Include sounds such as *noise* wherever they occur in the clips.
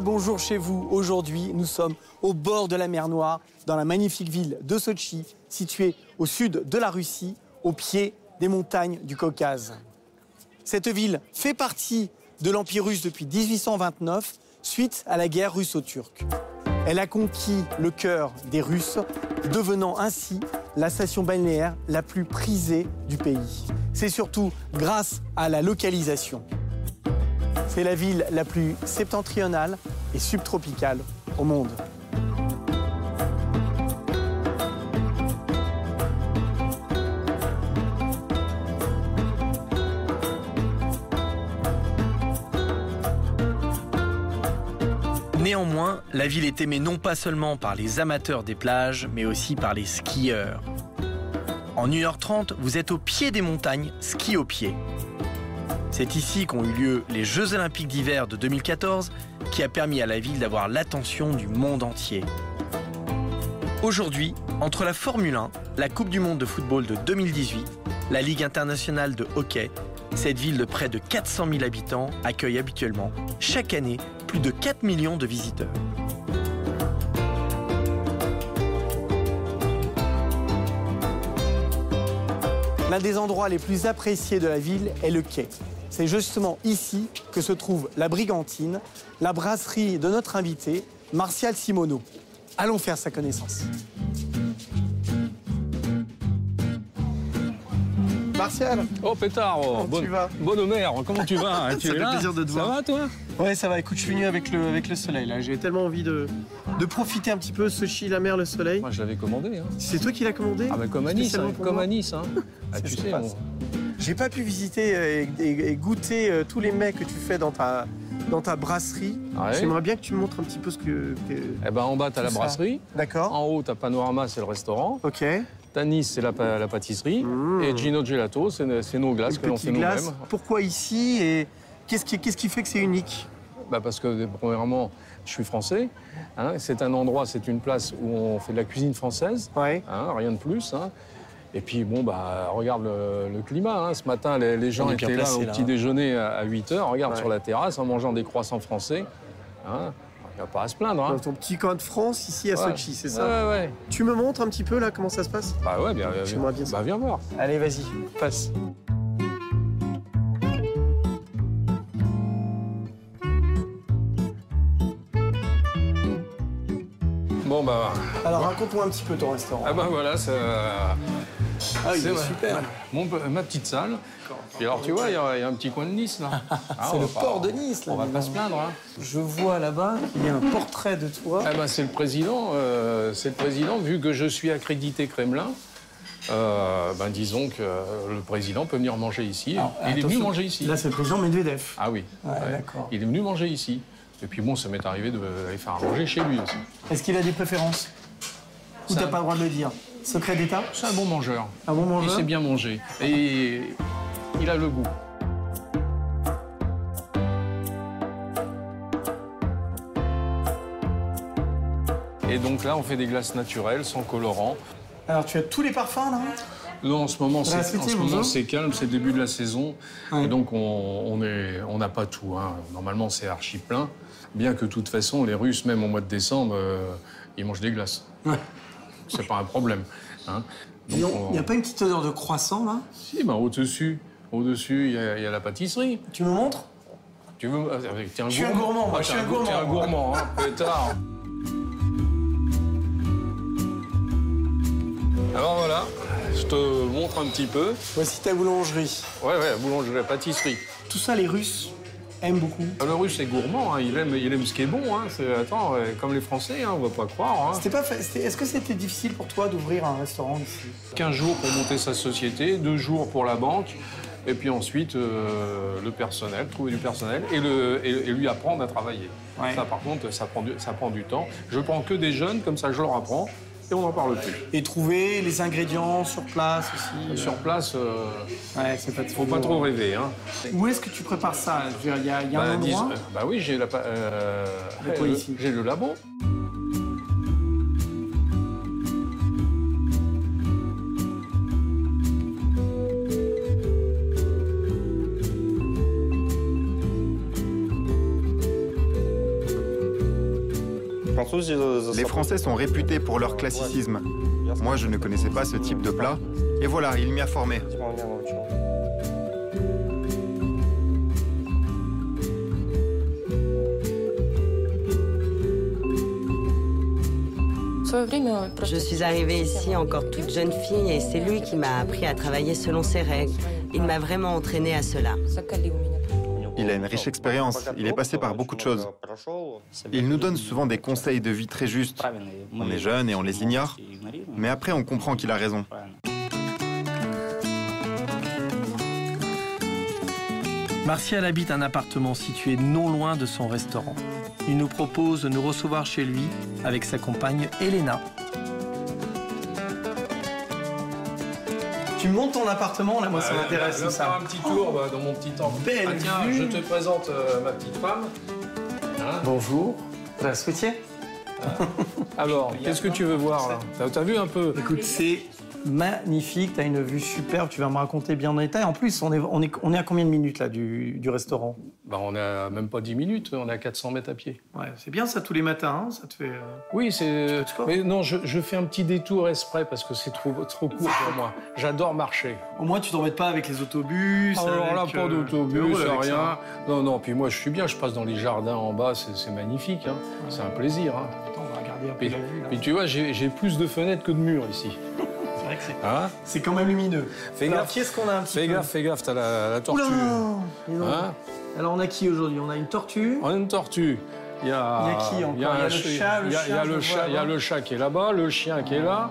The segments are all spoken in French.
Bonjour chez vous. Aujourd'hui, nous sommes au bord de la mer Noire, dans la magnifique ville de Sochi, située au sud de la Russie, au pied des montagnes du Caucase. Cette ville fait partie de l'Empire russe depuis 1829, suite à la guerre russo-turque. Elle a conquis le cœur des Russes, devenant ainsi la station balnéaire la plus prisée du pays. C'est surtout grâce à la localisation. C'est la ville la plus septentrionale et subtropicale au monde. Néanmoins, la ville est aimée non pas seulement par les amateurs des plages, mais aussi par les skieurs. En 1h30, vous êtes au pied des montagnes, ski au pied. C'est ici qu'ont eu lieu les Jeux olympiques d'hiver de 2014, qui a permis à la ville d'avoir l'attention du monde entier. Aujourd'hui, entre la Formule 1, la Coupe du Monde de football de 2018, la Ligue internationale de hockey, cette ville de près de 400 000 habitants accueille habituellement, chaque année, plus de 4 millions de visiteurs. L'un des endroits les plus appréciés de la ville est le quai. C'est justement ici que se trouve la Brigantine, la brasserie de notre invité, Martial Simoneau. Allons faire sa connaissance. Martial. Oh pétard, oh, Comment bonne, tu vas? bonne mère, comment tu vas? *laughs* Tu Ça es fait là? plaisir de te Ça voir. va toi? Ouais, ça va. Écoute, je suis venu avec le, avec le soleil. là. J'ai tellement envie de, de profiter un petit peu. Sochi, la mer, le soleil. Moi je l'avais commandé. Hein. C'est toi qui l'as commandé? Ah mais comme à Nice, hein, comme moi à Nice. Hein. *laughs* Ah, Ça, tu sais, pas on- ça. J'ai pas pu visiter euh, et, et- et goûter euh, tous les mets que tu fais dans ta, dans ta brasserie. Ah ouais? J'aimerais bien que tu me montres un petit peu ce que. que- Eh ben en bas t'as la brasserie, D'accord. en haut t'as Panorama, c'est le restaurant, Ok. t'as Nice, c'est la, la pâtisserie, Mmh. et Gino Gelato, c'est nos glaces Une que l'on fait nous-mêmes. Pourquoi ici? Et qu'est-ce qui, fait que c'est unique Bah parce que premièrement, je suis français. hein, c'est un endroit, c'est une place où on fait de la cuisine française. Ouais. hein, rien de plus. hein. Et puis bon, bah, regarde le, le climat. hein. Ce matin, les, les gens étaient placé, là au là, petit déjeuner à, à 8 h. Regarde Ouais. sur la terrasse en mangeant des croissants français. Hein. Il n'y a pas à se plaindre. Hein. Dans ton petit coin de France, ici à Ouais. Sochi, c'est ça Ouais, ouais. Tu me montres un petit peu là comment ça se passe? Bah ouais, bien, bien. Bah viens voir. Allez, vas-y, passe. Alors raconte-moi un petit peu ton restaurant. ah bah voilà, ça, Ah, il c'est est ma- super. mon- ma petite salle. Puis alors tu vois, il y, a il y a un petit coin de Nice là. *laughs* Ah, C'est le pas- port de Nice là. On va pas se plaindre. Hein. Je vois là-bas qu'il y a un portrait de toi. Eh ben, c'est le président. euh, c'est le président. Vu que je suis accrédité Kremlin, euh, ben, disons que euh, le président peut venir manger ici. Alors, il est venu manger ici. Là, c'est le président Medvedev. Ah oui. Ouais, d'accord. Il est venu manger ici. Et puis bon, ça m'est arrivé de- d'aller faire à manger chez lui aussi. Est-ce qu'il a des préférences? Ou t'as pas le droit de le dire Secret d'État C'est un bon mangeur. Un bon Il mangeur sait bien manger. Et il a le goût. Et donc là, on fait des glaces naturelles, sans colorant. Alors, tu as tous les parfums là Non, en ce moment, c'est, ce calme, c'est le début de la saison. Ouais. Et donc, on on est- on n'a pas tout. hein. Normalement, c'est archi plein. Bien que, de toute façon, les Russes, même au mois de décembre, euh, ils mangent des glaces. Ouais. C'est pas un problème. hein. Il n'y a pas une petite odeur de croissant là? Si, ben, au-dessus, au-dessus, il y, a- il y a la pâtisserie. Tu me montres? Tu veux euh, t'es un Je suis un gourmand, moi, je suis un gour- gourmand. T'es un gourmand, hein, *laughs* pétard. Alors voilà, je te montre un petit peu. Voici ta boulangerie. Ouais, ouais, la boulangerie, la pâtisserie. Tout ça, les Russes aiment beaucoup. Le russe est gourmand, hein, il, aime, il aime ce qui est bon. Hein, attends, comme les Français, hein, on va pas croire. Hein. C'était pas fa- Est-ce que c'était difficile pour toi d'ouvrir un restaurant ici? 15 jours pour monter sa société, 2 jours pour la banque, et puis ensuite euh, le personnel, trouver du personnel et, le, et, et lui apprendre à travailler. Ouais. Ça par contre, ça prend, du, ça prend du temps. Je prends que des jeunes, comme ça je leur apprends, et on n'en parle plus. Et trouver les ingrédients sur place aussi. Sur place, euh, Ouais, c'est pas faut pas trop rêver. Hein. Où est-ce que tu prépares ça? Il y a, y a un Bah, endroit? euh, bah oui, j'ai la, euh, le labo. Les Français sont réputés pour leur classicisme. Moi, je ne connaissais pas ce type de plat. Et voilà, il m'y a formé. Je suis arrivée ici encore toute jeune fille et c'est lui qui m'a appris à travailler selon ses règles. Il m'a vraiment entraînée à cela. Il a une riche expérience, il est passé par beaucoup de choses. Il nous donne souvent des conseils de vie très justes. On est jeune et on les ignore, mais après on comprend qu'il a raison. Martial habite un appartement situé non loin de son restaurant. Il nous propose de nous recevoir chez lui avec sa compagne Elena. Tu montes ton appartement, là, moi, ça m'intéresse. Je vais faire un petit tour oh, bah, dans mon petit temps. Belle ah, tiens, vue. je te présente euh, ma petite femme. Hein Bonjour. La soutien. Euh, *laughs* Alors, qu'est-ce que tu veux voir là? T'as vu un peu? Écoute, c'est magnifique, tu as une vue superbe, tu vas me raconter bien en détail. En plus, on est, on est, on est à combien de minutes là du, du restaurant? Bah, On a même pas 10 minutes, on est à 400 mètres à pied. Ouais, c'est bien ça tous les matins, hein, ça te fait... euh, Oui, c'est. Mais non, je, je fais un petit détour exprès parce que c'est trop, trop court pour moi. J'adore marcher. Au moins, tu t'embêtes pas avec les autobus. Alors là, avec, pas euh, d'autobus, rien. ça. Non, non, puis moi je suis bien, je passe dans les jardins en bas, c'est magnifique. hein. C'est un plaisir. hein. Attends, on va regarder un peu la vue. là. puis tu vois, j'ai plus de fenêtres que de murs ici. Vrai que c'est- Hein c'est quand même lumineux. Fais Alors, gaffe. qui est-ce qu'on a un petit Fais peu gaffe, fais gaffe, t'as la, la tortue. Oula. Hein Alors, on a qui aujourd'hui? On a une tortue. On a une tortue. Il y a, Il y a qui encore? il y a le chat, le il y a- chat, il y le chat qui est là-bas, le chien qui est là.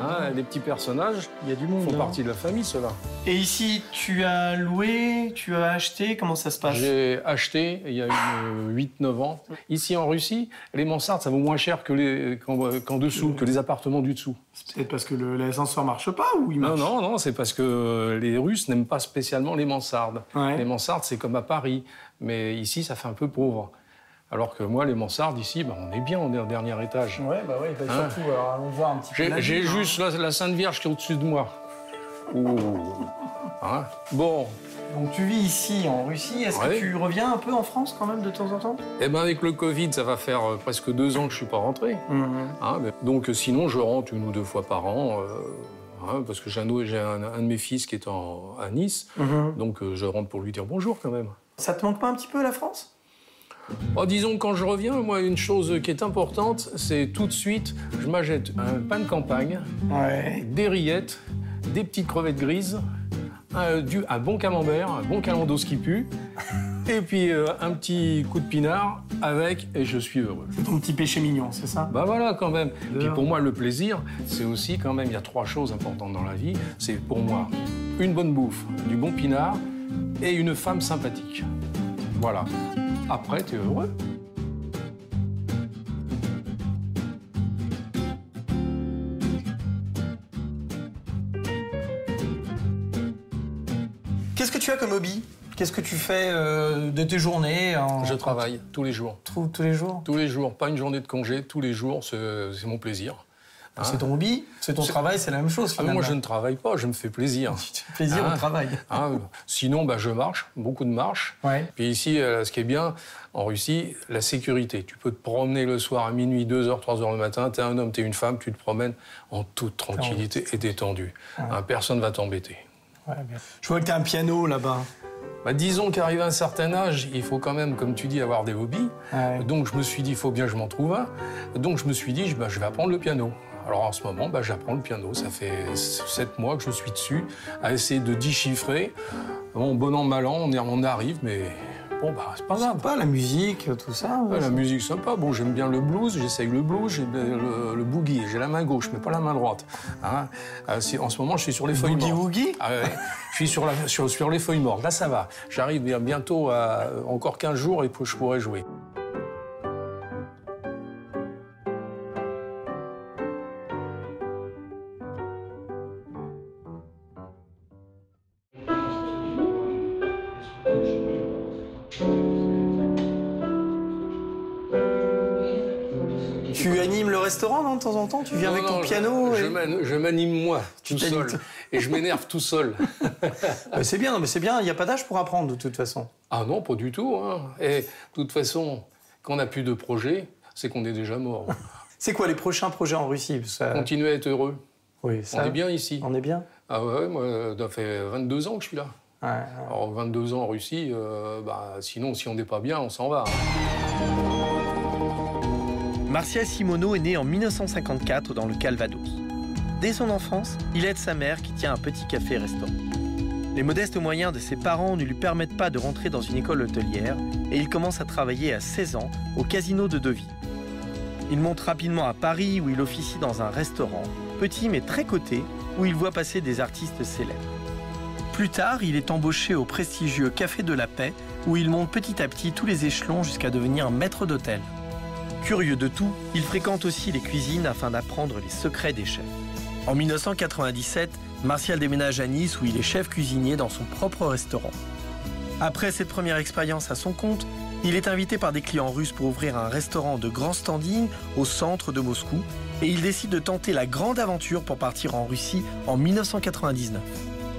Hein, les petits personnages Il y a du monde. font hein. partie de la famille, ceux-là. Et ici, tu as loué, tu as acheté, comment ça se passe? J'ai acheté il y a une 8-9 ans. Ici en Russie, les mansardes, ça vaut moins cher que les- qu'en dessous, que les appartements du dessous. C'est peut-être parce que l'ascenseur marche pas ou il Non, marche? non, non, c'est parce que les Russes n'aiment pas spécialement les mansardes. Ouais. Les mansardes, c'est comme à Paris. Mais ici, ça fait un peu pauvre. Alors que moi, les mansardes, ici, ben, on est bien, on est au dernier étage. Ouais, bah ouais, bah Hein surtout, alors allons voir un petit peu. J'ai hein. juste la, la Sainte Vierge qui est au-dessus de moi. Ouh. Hein? Bon, Donc tu vis ici en Russie, est-ce que tu reviens un peu en France quand même de temps en temps? Eh ben avec le Covid, ça va faire euh, presque deux ans que je suis pas rentré. Hein, mais- donc euh, sinon, je rentre une ou deux fois par an, euh, parce que j'ai un, un- un de mes fils qui est en- à Nice, donc euh, je rentre pour lui dire bonjour quand même. Ça te manque pas un petit peu la France? Oh, disons quand je reviens, moi, une chose qui est importante, c'est tout de suite, je m'achète un pain de campagne, Ouais. des rillettes, des petites crevettes grises, un, du- un bon camembert, un bon calendos qui pue, *laughs* et puis euh, un petit coup de pinard avec, et je suis heureux. C'est ton petit péché mignon, c'est ça? Bah voilà quand même. Puis L'heure. pour moi le plaisir, c'est aussi quand même il y a trois choses importantes dans la vie. C'est pour moi une bonne bouffe, du bon pinard et une femme sympathique. Voilà. Après tu es heureux. Qu'est-ce que tu as comme hobby? Qu'est-ce que tu fais euh, de tes journées en... Je travaille tous les jours. Tous- tous les jours? Tous les jours, pas une journée de congé, tous les jours, c'est c'est mon plaisir. Hein C'est ton hobby, c'est ton travail, c'est la même chose Ah, moi je ne travaille pas, je me fais plaisir. *laughs* Tu te fais plaisir Ah. au travail. Hein, sinon, bah, je marche, beaucoup de marche. Ouais. Puis ici, euh, ce qui est bien en Russie, la sécurité. Tu peux te promener le soir à minuit, 2h, 3h le matin. T'es un homme, t'es une femme, tu te promènes en toute tranquillité et détendu. Hein, personne va t'embêter. Ouais. Je vois que tu as un piano là-bas. Bah, disons qu'arrivé à un certain âge, il faut quand même, comme tu dis, avoir des hobbies. Ouais. Donc je me suis dit, il faut bien que je m'en trouve un. Donc je me suis dit, bah, je vais apprendre le piano. Alors en ce moment, bah, j'apprends le piano. Ça fait sept mois que je suis dessus, à essayer de déchiffrer. Bon, bon an, mal an, on, arrive, mais bon, bah, c'est pas grave. Pas la musique, tout ça. Ouais, la musique sympa. Bon, j'aime bien le blues, j'essaye le blues, j'ai le, boogie. J'ai la main gauche, mais pas la main droite. Hein Euh, en ce moment, je suis sur les feuilles Boogie mortes. woogie Ah ouais, je suis sur, la, sur, sur les feuilles mortes. Là, ça va. J'arrive bien- bientôt à encore 15 jours et puis je pourrai jouer. Tu animes le restaurant, non, de temps en temps? Tu viens avec ton non, piano Je, et- je m'an- je m'anime moi, tout t'animes seul. tout- Et je m'énerve tout seul. *laughs* *laughs* Bah, C'est bien, mais c'est bien, il n'y a pas d'âge pour apprendre de toute façon. Ah non, pas du tout. hein. Et de toute façon, quand on n'a plus de projet, c'est qu'on est déjà mort. *laughs* c'est quoi les prochains projets en Russie? Continuer à être heureux. Oui, ça... On est bien ici. On est bien? Ah ouais, moi, ça fait 22 ans que je suis là. Alors 22 ans en Russie, euh, bah, sinon si on n'est pas bien, on s'en va. Martial Simoneau est né en 1954 dans le Calvados. Dès son enfance, il aide sa mère qui tient un petit café-restaurant. Les modestes moyens de ses parents ne lui permettent pas de rentrer dans une école hôtelière et il commence à travailler à 16 ans au casino de Deauville. Il monte rapidement à Paris où il officie dans un restaurant, petit mais très coté, où il voit passer des artistes célèbres. Plus tard, il est embauché au prestigieux Café de la Paix, où il monte petit à petit tous les échelons jusqu'à devenir maître d'hôtel. Curieux de tout, il fréquente aussi les cuisines afin d'apprendre les secrets des chefs. En 1997, Martial déménage à Nice où il est chef cuisinier dans son propre restaurant. Après cette première expérience à son compte, il est invité par des clients russes pour ouvrir un restaurant de grand standing au centre de Moscou et il décide de tenter la grande aventure pour partir en Russie en 1999.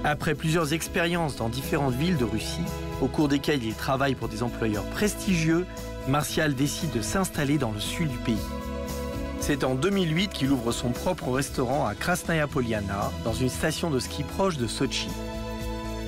Après plusieurs expériences dans différentes villes de Russie, au cours desquelles il travaille pour des employeurs prestigieux, Martial décide de s'installer dans le sud du pays. C'est en 2008 qu'il ouvre son propre restaurant à Krasnaya Poliana, dans une station de ski proche de Sochi.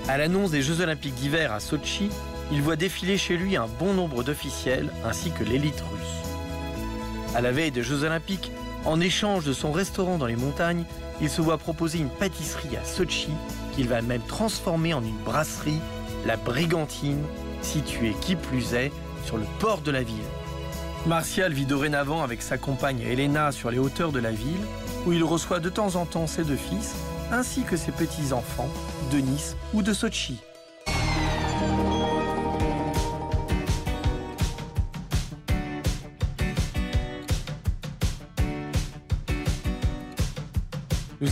À l'annonce des Jeux Olympiques d'hiver à Sochi, il voit défiler chez lui un bon nombre d'officiels ainsi que l'élite russe. À la veille des Jeux Olympiques, en échange de son restaurant dans les montagnes, il se voit proposer une pâtisserie à Sochi qu'il va même transformer en une brasserie, la Brigantine, située qui plus est sur le port de la ville. Martial vit dorénavant avec sa compagne Elena sur les hauteurs de la ville, où il reçoit de temps en temps ses deux fils, ainsi que ses petits-enfants, de Nice ou de Sochi.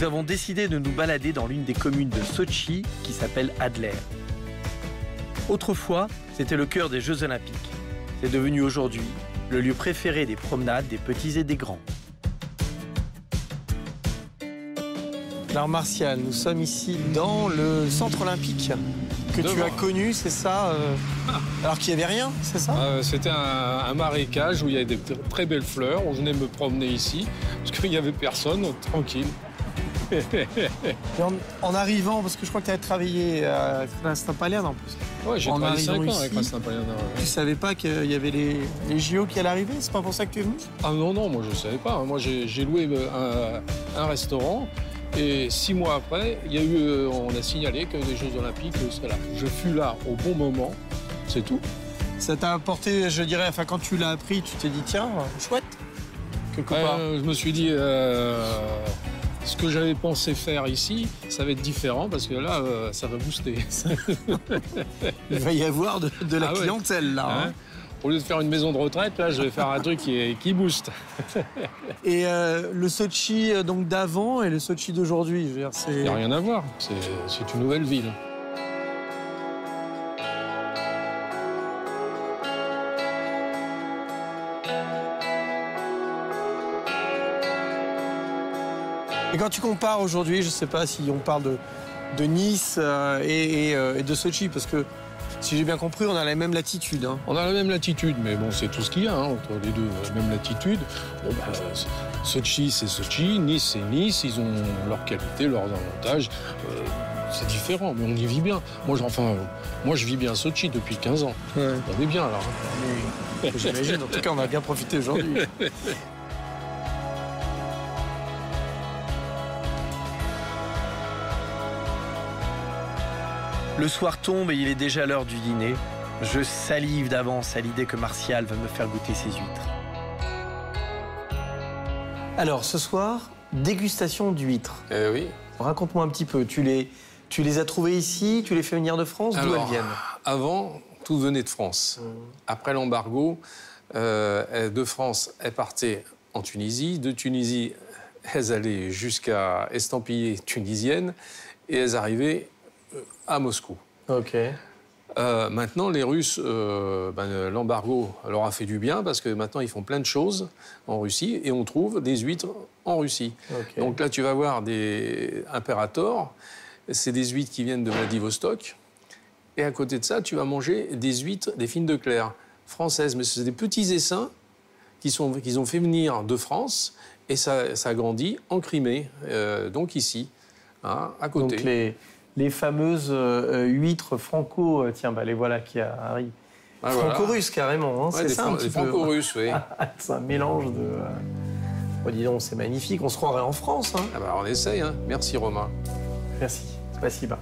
Nous avons décidé de nous balader dans l'une des communes de Sochi qui s'appelle Adler. Autrefois, c'était le cœur des Jeux olympiques. C'est devenu aujourd'hui le lieu préféré des promenades des petits et des grands. Alors Martial, nous sommes ici dans le centre olympique que tu as connu, c'est ça euh, Alors qu'il n'y avait rien, c'est ça? Euh, C'était un, marécage où il y avait des très belles fleurs. On venait me promener ici parce qu'il n'y avait personne, tranquille en, arrivant, parce que je crois que tu as travaillé à Krasnapalian en plus. Ouais, j'ai travaillé 5 ans avec. Ouais. Tu savais pas qu'il y avait les, les, JO qui allaient arriver? C'est pas pour ça que tu es venu? Ah non, non, moi je savais pas. Moi j'ai loué euh, un, restaurant et six mois après, il y a eu, euh, on a signalé que les Jeux Olympiques seraient là. Je fus là au bon moment, c'est tout. Ça t'a apporté, je dirais, enfin quand tu l'as appris, tu t'es dit tiens, chouette quelque part. Euh, je me suis dit, ce que j'avais pensé faire ici, ça va être différent parce que là, euh, ça va booster. Il va y avoir de, la ah clientèle là. Hein. Hein. Au lieu de faire une maison de retraite, là, je vais faire un truc qui, qui booste. *laughs* et euh, le Sochi euh, donc d'avant et le Sochi d'aujourd'hui, Il n'y a rien à voir. C'est une nouvelle ville. Quand tu compares aujourd'hui, je ne sais pas si on parle de, Nice euh, euh, et, de Sochi, parce que si j'ai bien compris, on a la même latitude. Hein. On a la même latitude, mais bon, c'est tout ce qu'il y a hein, entre les deux, la même latitude. Bon, bah, Sochi, c'est Sochi, Nice, c'est Nice, ils ont leurs qualités, leurs avantages. Euh, c'est différent, mais on y vit bien. Moi, enfin, moi, je vis bien à Sochi depuis 15 ans. On est bien, alors. Hein. J'imagine, en tout cas, on a bien profité aujourd'hui. *laughs* Le soir tombe et il est déjà l'heure du dîner. Je salive d'avance à l'idée que Martial va me faire goûter ses huîtres. Alors, ce soir, dégustation d'huîtres. Eh oui. Raconte-moi un petit peu. Tu les, tu les as trouvées ici Tu les fais venir de France D'où elles viennent? Avant, tout venait de France. Mmh. Après l'embargo, euh, de France, elles partaient en Tunisie. De Tunisie, elles allaient jusqu'à Estampillé tunisienne. Et elles arrivaient à Moscou. Ok. Euh, maintenant, les Russes, euh, ben, l'embargo leur a fait du bien parce que maintenant ils font plein de choses en Russie et on trouve des huîtres en Russie. Donc là, tu vas voir des Imperator, c'est des huîtres qui viennent de Vladivostok. Et à côté de ça, tu vas manger des huîtres, des fines de clair françaises, mais c'est des petits essaims qu'ils ont fait venir de France et ça, ça grandit en Crimée, euh, donc ici, hein, à côté. Donc les, les fameuses euh, huîtres franco, tiens, bah les voilà qui arrivent. Ah, voilà. Franco-russe carrément, hein, Ouais, c'est ça un petit peu. franco-russes, oui. *laughs* c'est un mélange de. euh, Oh, dis donc, c'est magnifique. On se croirait en France. Hein. Ah bah, on essaye, hein. merci Romain. Merci. Spasiba.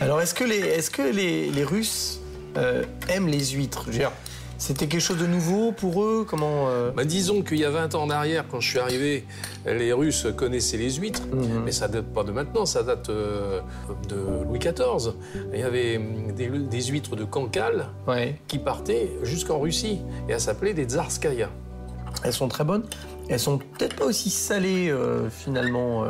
Alors, est-ce que les, est-ce que les, les Russes euh, aiment les huîtres? Je veux dire, C'était quelque chose de nouveau pour eux Comment euh, Bah, disons qu'il y a 20 ans en arrière, quand je suis arrivé, les Russes connaissaient les huîtres, Mhm. mais ça date pas de maintenant, ça date euh, de Louis XIV. Il y avait hum, des, des huîtres de Cancale Ouais. qui partaient jusqu'en Russie, et elles s'appelaient des Tsarskaya. Elles sont très bonnes. Elles sont peut-être pas aussi salées euh, finalement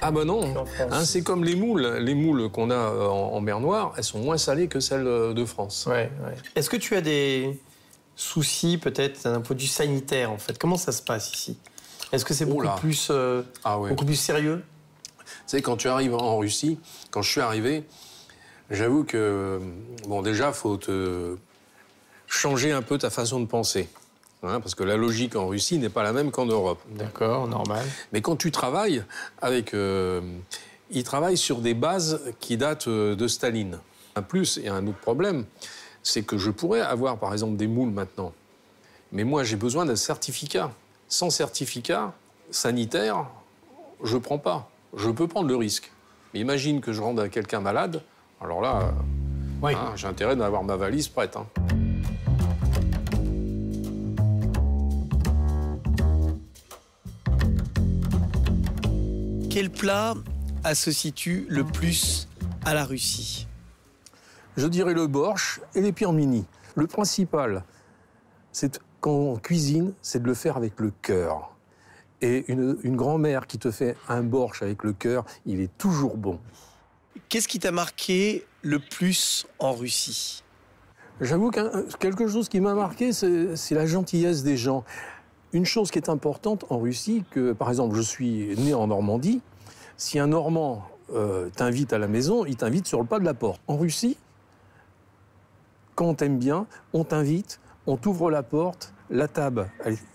Ah bah non. Hein, c'est comme les moules. Les moules qu'on a euh, en, en mer Noire, elles sont moins salées que celles euh, de France. Ouais, ouais. Est-ce que tu as des soucis peut-être d'un point de vue sanitaire en fait? Comment ça se passe ici? Est-ce que c'est beaucoup Oula. plus euh, Ah ouais. beaucoup plus sérieux? Tu sais, quand tu arrives en Russie, quand je suis arrivé, j'avoue que, bon, déjà, faut te changer un peu ta façon de penser. Hein, parce que la logique en Russie n'est pas la même qu'en Europe. D'accord, normal. Mais quand tu travailles avec. euh, ils travaillent sur des bases qui datent euh, de Staline. Un plus, et un autre problème, c'est que je pourrais avoir, par exemple, des moules maintenant. Mais moi, j'ai besoin d'un certificat. Sans certificat sanitaire, je ne prends pas. Je peux prendre le risque. Mais imagine que je rende à quelqu'un malade. Alors là, Oui. hein, j'ai intérêt d'avoir ma valise prête. hein. Quel plat associe-tu le plus à la Russie? Je dirais le borsch et les mini. Le principal, c'est quand on cuisine, c'est de le faire avec le cœur. Et une, une grand-mère qui te fait un borsch avec le cœur, il est toujours bon. Qu'est-ce qui t'a marqué le plus en Russie? J'avoue que quelque chose qui m'a marqué, c'est la gentillesse des gens. Une chose qui est importante en Russie, que par exemple, je suis né en Normandie, si un Normand euh, t'invite à la maison, il t'invite sur le pas de la porte. En Russie, quand on t'aime bien, on t'invite, on t'ouvre la porte, la table,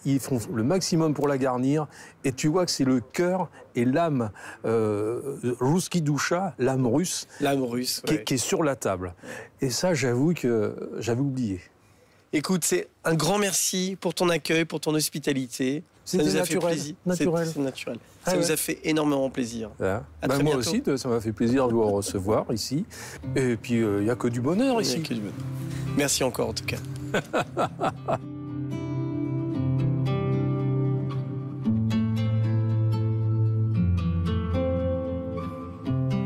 ils font le maximum pour la garnir, et tu vois que c'est le cœur et l'âme euh, ruski dusha, l'âme russe, L'âme russe. qui, ouais. qui est sur la table. Et ça, j'avoue que j'avais oublié. Écoute, c'est un grand merci pour ton accueil, pour ton hospitalité. Ça C'était nous a fait naturel, plaisir. naturel. C'est c'est naturel. Ah ça nous ouais. a fait énormément plaisir. Voilà. À Ben, très moi bientôt. aussi, ça m'a fait plaisir de vous recevoir ici. Et puis, il n'y a que du bonheur Il y a ici. que du bonheur. Merci encore en tout cas. *laughs*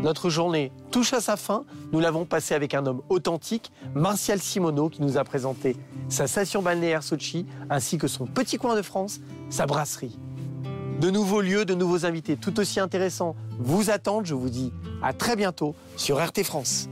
Notre journée touche à sa fin. Nous l'avons passée avec un homme authentique, Martial Simoneau, qui nous a présenté sa station balnéaire Sochi, ainsi que son petit coin de France, sa brasserie. De nouveaux lieux, de nouveaux invités tout aussi intéressants vous attendent. Je vous dis à très bientôt sur RT France.